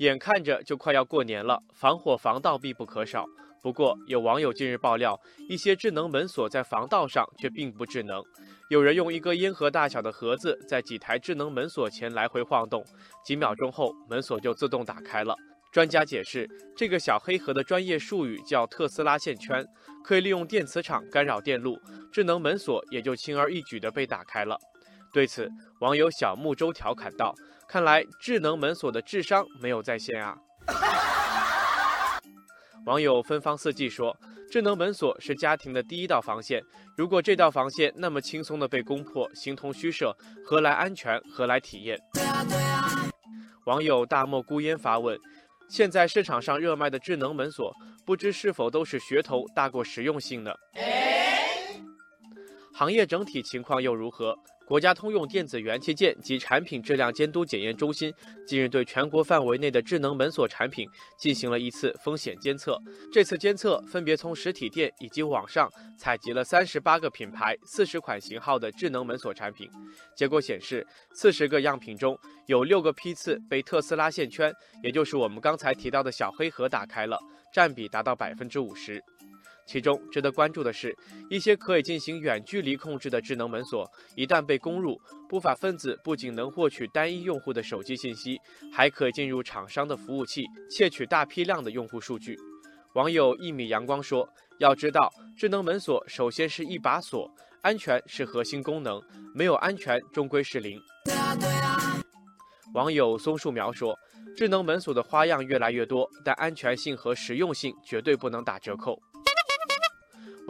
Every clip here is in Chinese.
眼看着就快要过年了，防火防盗必不可少。不过，有网友近日爆料，一些智能门锁在防盗上却并不智能。有人用一个烟盒大小的盒子在几台智能门锁前来回晃动，几秒钟后门锁就自动打开了。专家解释，这个小黑盒的专业术语叫特斯拉线圈，可以利用电磁场干扰电路，智能门锁也就轻而易举地被打开了。对此，网友小木舟调侃道：“看来智能门锁的智商没有在线啊。”网友芬芳四季说：“智能门锁是家庭的第一道防线，如果这道防线那么轻松的被攻破，形同虚设，何来安全？何来体验？”网友大漠孤烟发问：“现在市场上热卖的智能门锁，不知是否都是噱头大过实用性呢？行业整体情况又如何？”国家通用电子元器件及产品质量监督检验中心近日对全国范围内的智能门锁产品进行了一次风险监测。这次监测分别从实体店以及网上采集了三十八个品牌、四十款型号的智能门锁产品。结果显示，四十个样品中有六个批次被特斯拉线圈，也就是我们刚才提到的小黑盒打开了，占比达到百分之五十。其中值得关注的是，一些可以进行远距离控制的智能门锁，一旦被攻入，不法分子不仅能获取单一用户的手机信息，还可以进入厂商的服务器，窃取大批量的用户数据。网友一米阳光说：“要知道，智能门锁首先是一把锁，安全是核心功能，没有安全终归是零。”网友松树苗说：“智能门锁的花样越来越多，但安全性和实用性绝对不能打折扣。”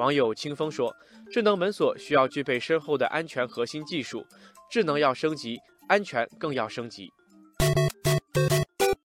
网友清风说：“智能门锁需要具备深厚的安全核心技术，智能要升级，安全更要升级。”